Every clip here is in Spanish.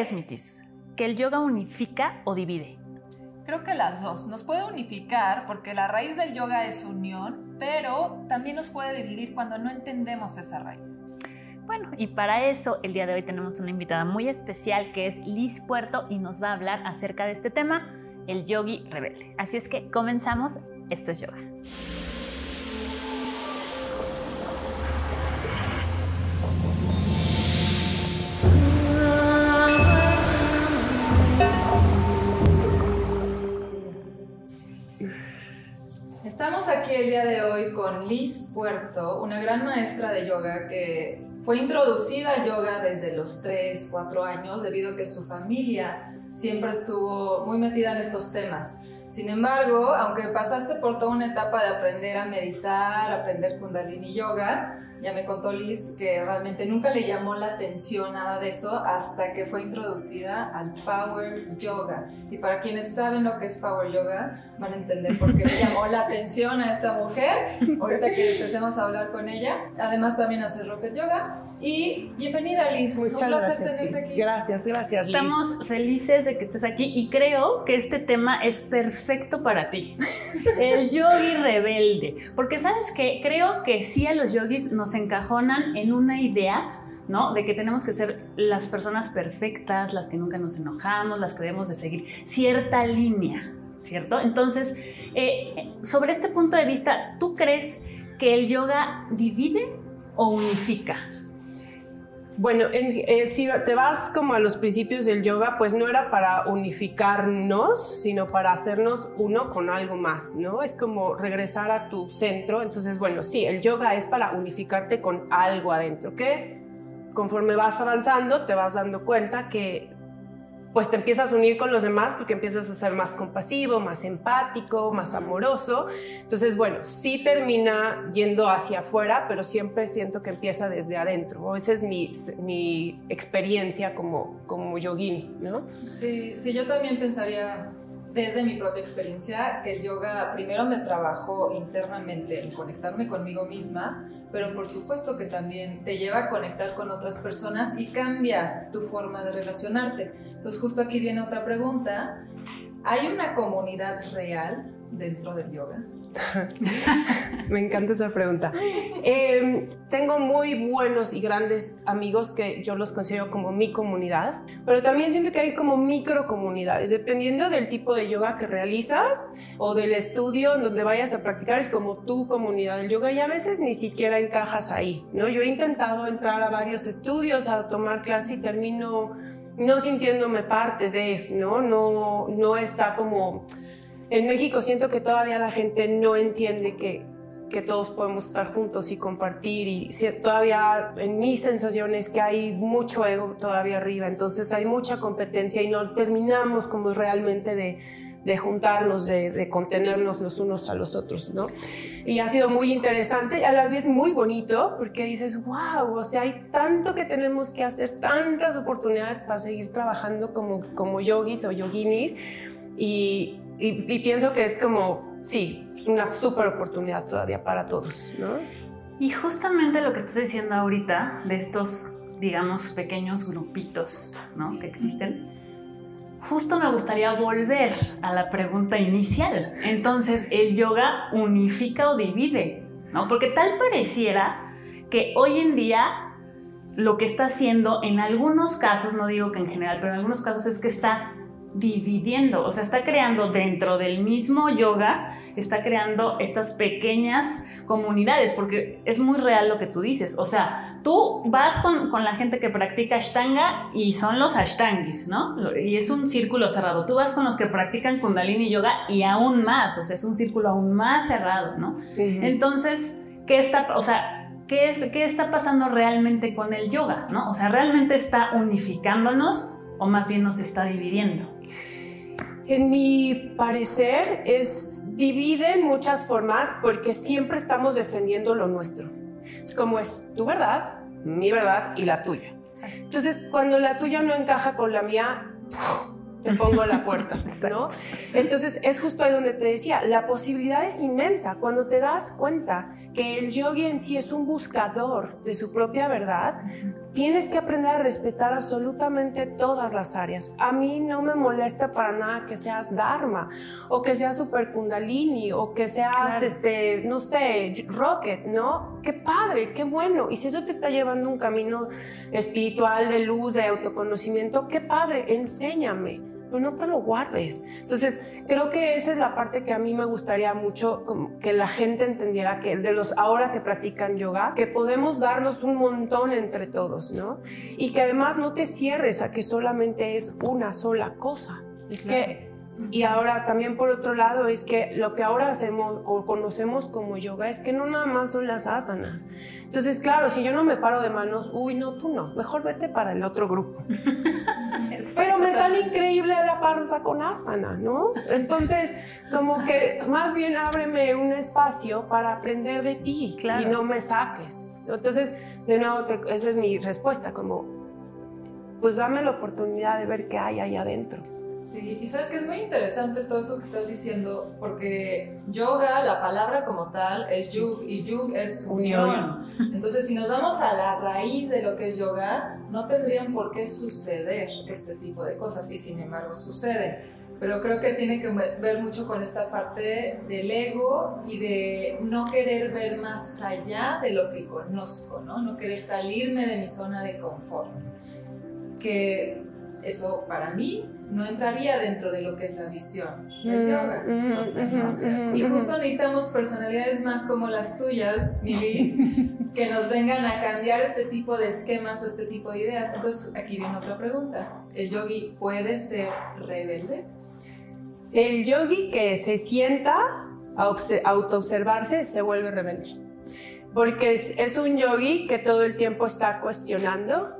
crees, Mitis? ¿Que el yoga unifica o divide? Creo que las dos. Nos puede unificar porque la raíz del yoga es unión, pero también nos puede dividir cuando no entendemos esa raíz. Bueno, y para eso el día de hoy tenemos una invitada muy especial que es Liz Puerto y nos va a hablar acerca de este tema, el yogi rebelde. Así es que comenzamos, esto es yoga. El día de hoy con Liz Puerto, una gran maestra de yoga que fue introducida al yoga desde los 3, 4 años debido a que su familia siempre estuvo muy metida en estos temas. Sin embargo, aunque pasaste por toda una etapa de aprender a meditar, aprender kundalini yoga, ya me contó Liz que realmente nunca le llamó la atención nada de eso hasta que fue introducida al Power Yoga. Y para quienes saben lo que es Power Yoga, van a entender por qué le llamó la atención a esta mujer. Ahorita que empecemos a hablar con ella. Además también hace Rocket Yoga. Y bienvenida Liz. Muchas gracias, aquí. Gracias, gracias. Estamos felices de que estés aquí y creo que este tema es perfecto para ti. El yogi rebelde. Porque sabes que creo que sí a los yogis nos encajonan en una idea ¿no? De que tenemos que ser las personas perfectas, las que nunca nos enojamos, las que debemos de seguir cierta línea, ¿cierto? Entonces, eh, sobre este punto de vista, ¿tú crees que el yoga divide o unifica? Bueno, eh, si te vas como a los principios del yoga, pues no era para unificarnos, sino para hacernos uno con algo más, ¿no? Es como regresar a tu centro. Entonces, bueno, sí, el yoga es para unificarte con algo adentro, que conforme vas avanzando te vas dando cuenta que pues te empiezas a unir con los demás porque empiezas a ser más compasivo, más empático, más amoroso. Entonces, bueno, sí termina yendo hacia afuera, pero siempre siento que empieza desde adentro. Esa es mi, mi experiencia como, como ¿no? Sí, sí, yo también pensaría desde mi propia experiencia que el yoga primero me trabajó internamente en conectarme conmigo misma, pero por supuesto que también te lleva a conectar con otras personas y cambia tu forma de relacionarte. Entonces justo aquí viene otra pregunta. ¿Hay una comunidad real dentro del yoga? Me encanta esa pregunta. Em, tengo muy buenos y grandes amigos que yo los considero como mi comunidad, pero también siento que hay como micro comunidades, dependiendo del tipo de yoga que realizas o del estudio en donde vayas a practicar, es como tu comunidad del yoga y a veces ni siquiera encajas ahí, ¿no? Yo he intentado entrar a varios estudios, a tomar clase y termino no sintiéndome parte de, ¿no? No, no está como en México siento que todavía la gente no entiende que, que todos podemos estar juntos y compartir y todavía en mis sensaciones que hay mucho ego todavía arriba, entonces hay mucha competencia y no terminamos como realmente de, de juntarnos, de, de, contenernos los unos a los otros, ¿no? Y ha sido muy interesante a la vez muy bonito porque dices, wow, o sea, hay tanto que tenemos que hacer, tantas oportunidades para seguir trabajando como, como yogis o yoginis y, y, pienso que es como, sí, una súper oportunidad todavía para todos, ¿no? Y justamente lo que estás diciendo ahorita, de estos, digamos, pequeños grupitos, ¿no? Que existen, justo me gustaría volver a la pregunta inicial. Entonces, ¿el yoga unifica o divide? ¿No? Porque tal pareciera que hoy en día lo que está haciendo en algunos casos, no digo que en general, pero en algunos casos es que está dividiendo, o sea, está creando dentro del mismo yoga, está creando estas pequeñas comunidades, porque es muy real lo que tú dices, o sea, tú vas con, la gente que practica Ashtanga y son los Ashtangis, ¿no? Y es un círculo cerrado, tú vas con los que practican Kundalini Yoga y aún más, o sea, es un círculo aún más cerrado, ¿no? Entonces, ¿qué está, o sea, ¿qué, es, ¿qué está pasando realmente con el yoga, ¿no? O sea, ¿realmente está unificándonos o más bien nos está dividiendo? En mi parecer, es divide en muchas formas porque siempre estamos defendiendo lo nuestro. Es como es tu verdad, mi verdad y la tuya. Entonces, cuando la tuya no encaja con la mía, te pongo la puerta, ¿no? Entonces es justo ahí donde te decía, la posibilidad es inmensa cuando te das cuenta que el yogi en sí es un buscador de su propia verdad. Tienes que aprender a respetar absolutamente todas las áreas. A mí no me molesta para nada que seas Dharma o que seas Super Kundalini o que seas, este, no sé, Rocket, ¿no? Qué padre, qué bueno. Y si eso te está llevando un camino espiritual de luz, de autoconocimiento, qué padre, enséñame pero no te lo guardes. Entonces, creo que esa es la parte que a mí me gustaría mucho que la gente entendiera, que de los ahora que practican yoga, que podemos darnos un montón entre todos, ¿no? Y que además no te cierres a que solamente es una sola cosa. Es que y ahora también por otro lado es que lo que ahora hacemos o conocemos como yoga es que no nada más son las asanas. Entonces, claro, si yo no me paro de manos, uy, no, tú no, mejor vete para el otro grupo. Pero increíble la parza con asana, ¿no? Entonces, como que más bien ábreme un espacio para aprender de ti y no me saques. Entonces, de nuevo, esa es mi respuesta, como, pues dame la oportunidad de ver qué hay ahí adentro. Sí, y sabes que es muy interesante todo esto que estás diciendo, porque yoga, la palabra como tal, es yug, y yug es unión. Entonces, si nos vamos a la raíz de lo que es yoga, no tendrían por qué suceder este tipo de cosas, y sin embargo suceden. Pero creo que tiene que ver mucho con esta parte del ego y de no querer ver más allá de lo que conozco, ¿no? No querer salirme de mi zona de confort. Que eso para mí no entraría dentro de lo que es la visión del mm, yoga. Mm, mm, y justo necesitamos personalidades más como las tuyas, Milis, que nos vengan a cambiar este tipo de esquemas o este tipo de ideas. Entonces, aquí viene otra pregunta. ¿El yogi puede ser rebelde? El yogi que se sienta a autoobservarse se vuelve rebelde. Porque es, es un yogi que todo el tiempo está cuestionando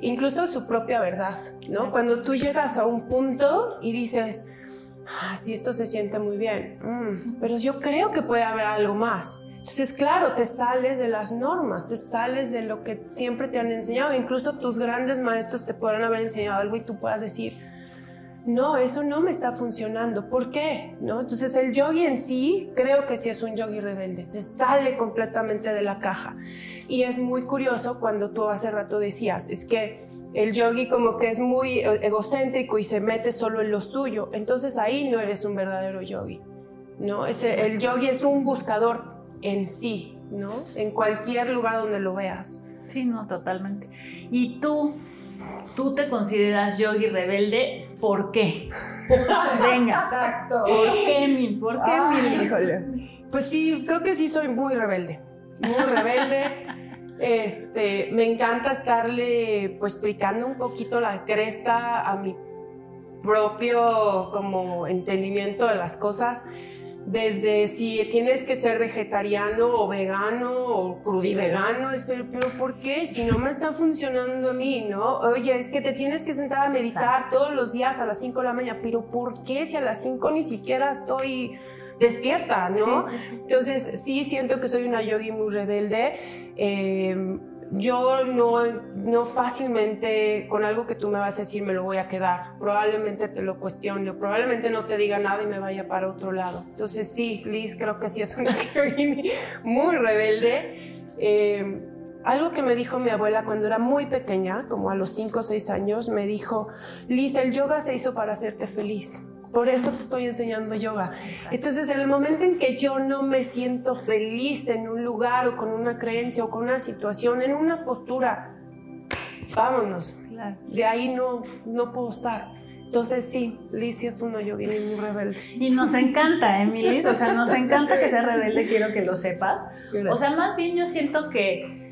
incluso su propia verdad, ¿no? Cuando tú llegas a un punto y dices, ah, sí, esto se siente muy bien, mm, pero yo creo que puede haber algo más. Entonces, claro, te sales de las normas, te sales de lo que siempre te han enseñado. Incluso tus grandes maestros te podrán haber enseñado algo y tú puedas decir, no, eso no me está funcionando. ¿Por qué? ¿No? Entonces el yogi en sí creo que sí es un yogi rebelde, se sale completamente de la caja. Y es muy curioso cuando tú hace rato decías, es que el yogi como que es muy egocéntrico y se mete solo en lo suyo, entonces ahí no eres un verdadero yogi. ¿no? el yogi es un buscador en sí, ¿no? En cualquier lugar donde lo veas. Sí, no, totalmente. ¿Y tú tú te consideras yogi rebelde, ¿por qué? Venga. Exacto. ¿Por qué, mi? ¿Por qué, Pues sí, creo que sí soy muy rebelde. Muy rebelde. Este, me encanta estarle pues explicando un poquito la cresta a mi propio como entendimiento de las cosas desde si tienes que ser vegetariano o vegano o crudivegano, pero, pero ¿por qué? Si no me está funcionando a mí, ¿no? Oye, es que te tienes que sentar a meditar todos los días a las 5 de la mañana, pero ¿por qué si a las 5 ni siquiera estoy despierta, ¿no? Entonces, sí siento que soy una yogi muy rebelde. Eh, yo no, no fácilmente con algo que tú me vas a decir me lo voy a quedar. Probablemente te lo cuestione, probablemente no te diga nada y me vaya para otro lado. Entonces sí, Liz creo que sí es una muy rebelde. Eh, algo que me dijo mi abuela cuando era muy pequeña, como a los 5 o 6 años, me dijo, Liz, el yoga se hizo para hacerte feliz. Por eso te estoy enseñando yoga. Entonces, en el momento en que yo no me siento feliz en un lugar o con una creencia o con una situación, en una postura, vámonos. De ahí no, no puedo estar. Entonces sí, Liz es una yogi muy rebelde. Y nos encanta, ¿eh, O sea, nos encanta que sea rebelde, quiero que lo sepas. O sea, más bien yo siento que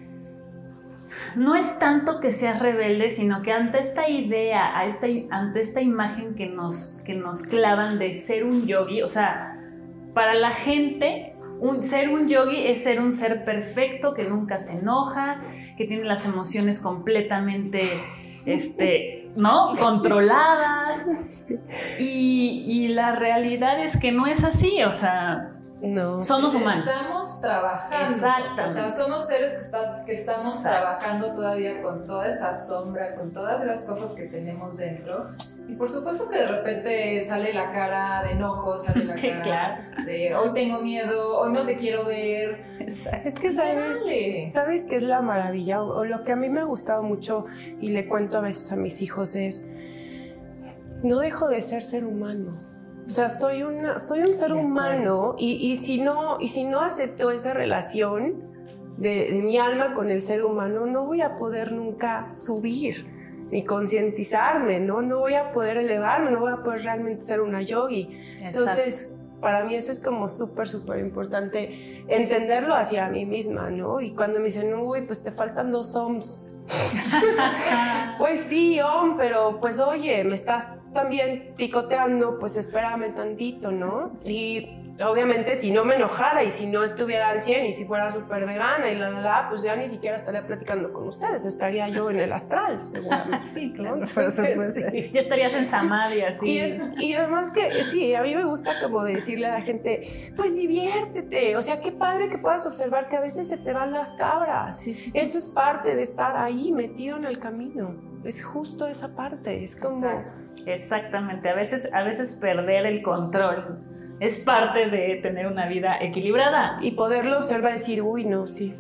no es tanto que seas rebelde, sino que ante esta idea, a esta, ante esta imagen que nos, que nos clavan de ser un yogi, o sea, para la gente, un, ser un yogi es ser un ser perfecto que nunca se enoja, que tiene las emociones completamente, este, ¿no? Controladas. Y, y la realidad es que no es así, o sea, No. Somos humanos. Estamos trabajando. Exactamente. O sea, somos seres que, está- que estamos Exacto. trabajando todavía con toda esa sombra, con todas las cosas que tenemos dentro. Y por supuesto que de repente sale la cara de enojo, sale la cara claro. de hoy tengo miedo, hoy no te quiero ver. Exacto. Es que sabes, vale. ¿sabes qué es la maravilla? O, o lo que a mí me ha gustado mucho y le cuento a veces a mis hijos es, no dejo de ser ser humano. O sea, soy, una, soy un ser humano y, y si no, y si no acepto esa relación de, de mi alma con el ser humano, no voy a poder nunca subir ni concientizarme, ¿no? No voy a poder elevarme, no voy a poder realmente ser una yogi. Entonces, para mí eso es como súper, súper importante entenderlo hacia mí misma, ¿no? Y cuando me dicen, uy, pues te faltan dos OMS. pues sí, pero pues oye, me estás también picoteando, pues espérame tantito, ¿no? Sí, obviamente si no me enojara y si no estuviera al 100 y si fuera súper vegana y la, la, la, pues ya ni siquiera estaría platicando con ustedes, estaría yo en el astral, seguramente. Sí, claro. Ya estarías en Samadhi así. Y, es- y además que sí, a mí me gusta como decirle a la gente, pues diviértete, o sea, qué padre que puedas observar que a veces se te van las cabras. Sí, sí. Eso es parte de estar ahí metido en el camino. Es justo esa parte, es como... Exactamente. A veces, a veces perder el control es parte de tener una vida equilibrada. Y poderlo observar y decir, uy, no, sí.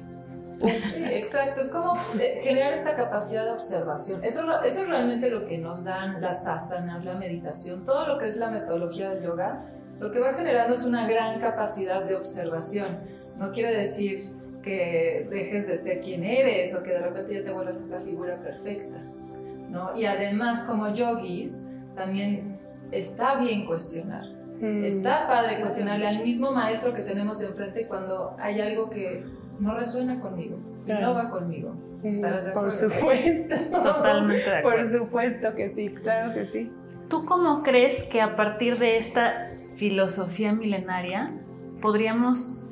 Sí, exacto, es como generar esta capacidad de observación. Eso, eso es realmente lo que nos dan las asanas, la meditación, todo lo que es la metodología del yoga. Lo que va generando es una gran capacidad de observación. No quiere decir que dejes de ser quien eres o que de repente ya te vuelvas esta figura perfecta. ¿no? Y además, como yogis, también está bien cuestionar. Mm. Está padre cuestionarle al mismo maestro que tenemos enfrente cuando hay algo que no resuena conmigo, que Claro. no va conmigo. ¿Estarás de Por acuerdo? supuesto. Totalmente de Por acuerdo. supuesto que sí, claro que sí. ¿Tú cómo crees que a partir de esta filosofía milenaria podríamos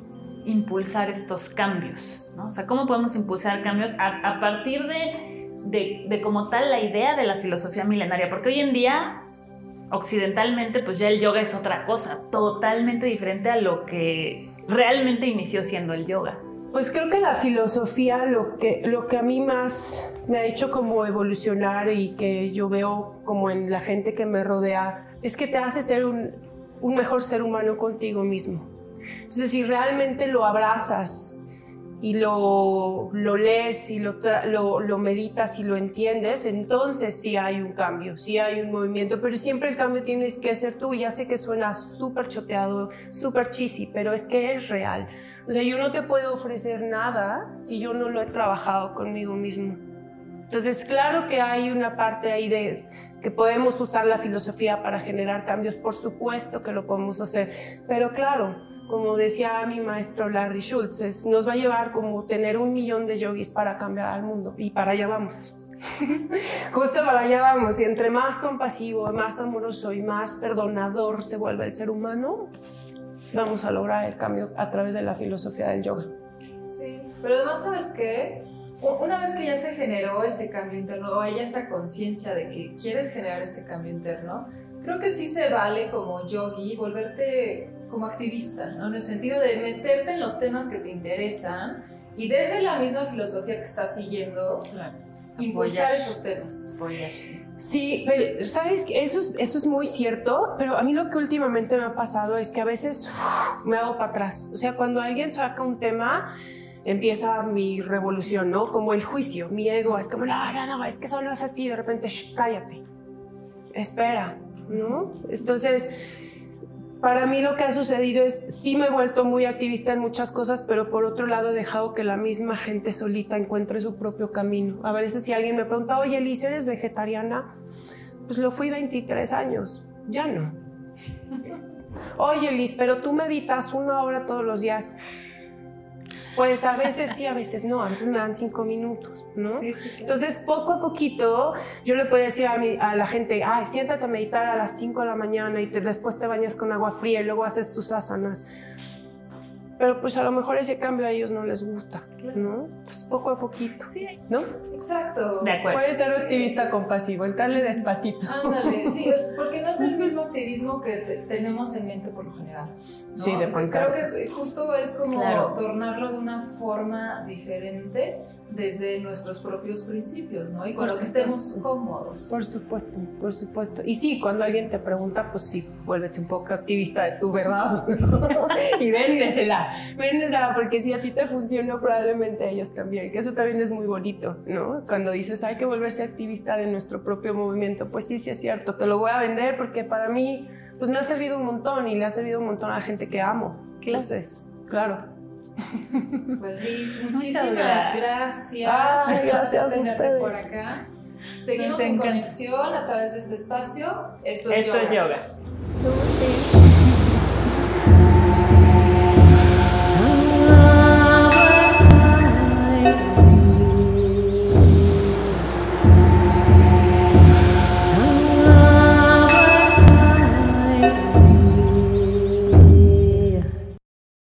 impulsar estos cambios? ¿no? O sea, ¿cómo podemos impulsar cambios a, a partir de, de, de como tal la idea de la filosofía milenaria? Porque hoy en día, occidentalmente, pues ya el yoga es otra cosa, totalmente diferente a lo que realmente inició siendo el yoga. Pues creo que la filosofía, lo que, lo que a mí más me ha hecho como evolucionar y que yo veo como en la gente que me rodea, es que te hace ser un, un mejor ser humano contigo mismo. Entonces, si realmente lo abrazas y lo, lo lees y lo, lo, lo meditas y lo entiendes, entonces sí hay un cambio, sí hay un movimiento, pero siempre el cambio tienes que ser tú. Ya sé que suena súper choteado, súper cheesy, pero es que es real. O sea, yo no te puedo ofrecer nada si yo no lo he trabajado conmigo mismo. Entonces, claro que hay una parte ahí de que podemos usar la filosofía para generar cambios, por supuesto que lo podemos hacer, pero claro, como decía mi maestro Larry Schultz, es- nos va a llevar como tener un millón de yogis para cambiar al mundo y para allá vamos. Justo para allá vamos, y entre más compasivo, más amoroso y más perdonador se vuelve el ser humano, vamos a lograr el cambio a través de la filosofía del yoga. Sí, pero además, ¿sabes qué? Una vez que ya se generó ese cambio interno o hay esa conciencia de que quieres generar ese cambio interno, creo que sí se vale como yogi volverte como activista, ¿no? En el sentido de meterte en los temas que te interesan y desde la misma filosofía que estás siguiendo, impulsar Apoyar. esos temas. Apoyarse. Sí, pero sabes que eso es, eso es muy cierto, pero a mí lo que últimamente me ha pasado es que a veces uf, me hago para atrás. O sea, cuando alguien saca un tema, empieza mi revolución, ¿no? Como el juicio, mi ego, es como, no, no, no, es que solo es así, de repente, "Shh, cállate, espera, ¿no? Entonces, para mí lo que ha sucedido es, sí me he vuelto muy activista en muchas cosas, pero por otro lado he dejado que la misma gente solita encuentre su propio camino. A veces si alguien me pregunta, oye, Liz, ¿eres vegetariana? Pues lo fui 23 años, ya no. Oye, Liz, pero tú meditas una hora todos los días. Pues a veces sí, a veces no, a veces me dan cinco minutos, ¿no? Sí, sí. Entonces, poco a poquito, yo le puedo decir a, mi- a la gente, ay, siéntate a meditar a las 5 de la mañana y te- después te bañas con agua fría y luego haces tus asanas. Pero pues a lo mejor ese cambio a ellos no les gusta, ¿no? Pues poco a poquito, Sí, ¿no? Exacto. de acuerdo. Puede ser Sí. activista compasivo, entrarle despacito. Ándale, sí, es porque no es el mismo activismo que te- tenemos en mente por lo general. ¿no? Sí, de pancarta. Creo que justo es como Claro. tornarlo de una forma diferente desde nuestros propios principios, ¿no? Y con Por lo que supuesto. estemos cómodos. Por supuesto, por supuesto. Y sí, cuando alguien te pregunta, pues sí, vuélvete un poco activista de tu verdad y véndesela, véndesela, porque si a ti te funcionó, probablemente a ellos también, que eso también es muy bonito, ¿no? Cuando dices, hay que volverse activista de nuestro propio movimiento, pues sí, sí es cierto, te lo voy a vender porque para mí, pues me ha servido un montón y le ha servido un montón a la gente que amo. Entonces, claro. Pues Liz, muchísimas gracias. gracias. Ay, gracias a tenerte ustedes. por acá. Seguimos en conexión a través de este espacio. Esto es Esto es yoga. yoga.